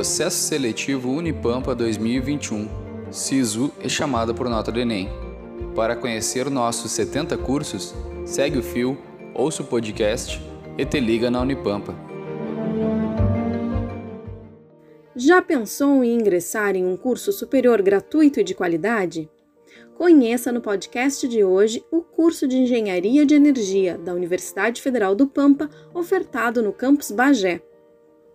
Processo Seletivo Unipampa 2021. SISU é chamada por nota do Enem. Para conhecer nossos 70 cursos, segue o fio, ouça o podcast e te liga na Unipampa. Já pensou em ingressar em um curso superior gratuito e de qualidade? Conheça no podcast de hoje o curso de Engenharia de Energia da Universidade Federal do Pampa, ofertado no campus Bagé.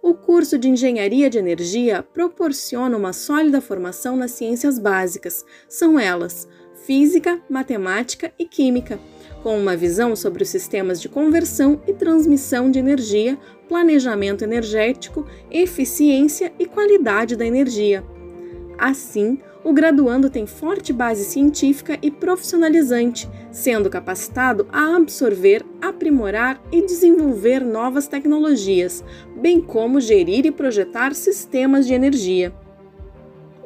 O curso de Engenharia de Energia proporciona uma sólida formação nas ciências básicas, são elas física, matemática e química, com uma visão sobre os sistemas de conversão e transmissão de energia, planejamento energético, eficiência e qualidade da energia. Assim, o graduando tem forte base científica e profissionalizante, sendo capacitado a absorver, aprimorar e desenvolver novas tecnologias, bem como gerir e projetar sistemas de energia.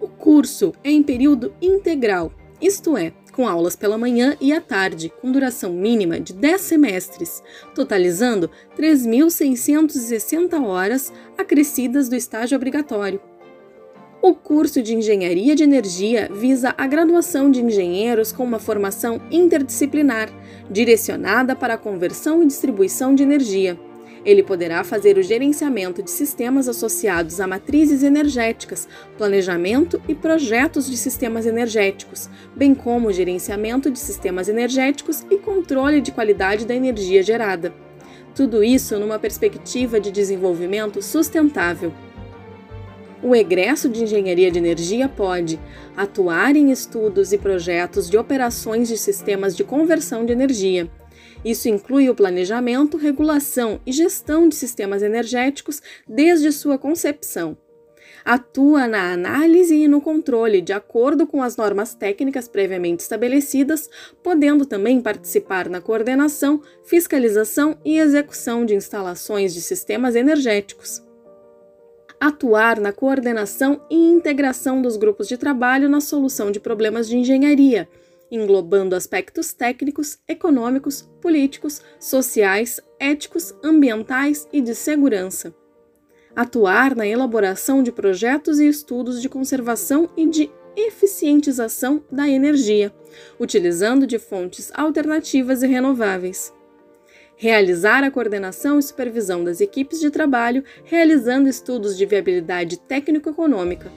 O curso é em período integral, isto é, com aulas pela manhã e à tarde, com duração mínima de 10 semestres, totalizando 3.660 horas acrescidas do estágio obrigatório. O curso de Engenharia de Energia visa a graduação de engenheiros com uma formação interdisciplinar, direcionada para a conversão e distribuição de energia. Ele poderá fazer o gerenciamento de sistemas associados a matrizes energéticas, planejamento e projetos de sistemas energéticos, bem como o gerenciamento de sistemas energéticos e controle de qualidade da energia gerada. Tudo isso numa perspectiva de desenvolvimento sustentável. O egresso de engenharia de energia pode atuar em estudos e projetos de operações de sistemas de conversão de energia. Isso inclui o planejamento, regulação e gestão de sistemas energéticos desde sua concepção. Atua na análise e no controle de acordo com as normas técnicas previamente estabelecidas, podendo também participar na coordenação, fiscalização e execução de instalações de sistemas energéticos atuar na coordenação e integração dos grupos de trabalho na solução de problemas de engenharia, englobando aspectos técnicos, econômicos, políticos, sociais, éticos, ambientais e de segurança. Atuar na elaboração de projetos e estudos de conservação e de eficientização da energia, utilizando de fontes alternativas e renováveis realizar a coordenação e supervisão das equipes de trabalho, realizando estudos de viabilidade técnico-econômica,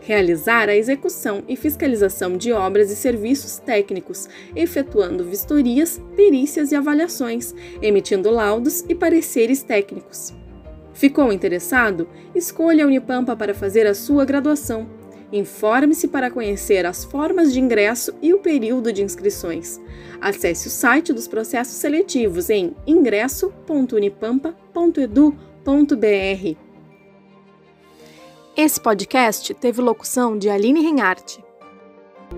realizar a execução e fiscalização de obras e serviços técnicos, efetuando vistorias, perícias e avaliações, emitindo laudos e pareceres técnicos. Ficou interessado? Escolha a Unipampa para fazer a sua graduação. Informe-se para conhecer as formas de ingresso e o período de inscrições. Acesse o site dos processos seletivos em ingresso.unipampa.edu.br. Esse podcast teve locução de Aline Renharte.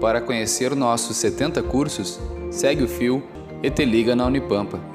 Para conhecer nossos 70 cursos, segue o fio e te liga na Unipampa.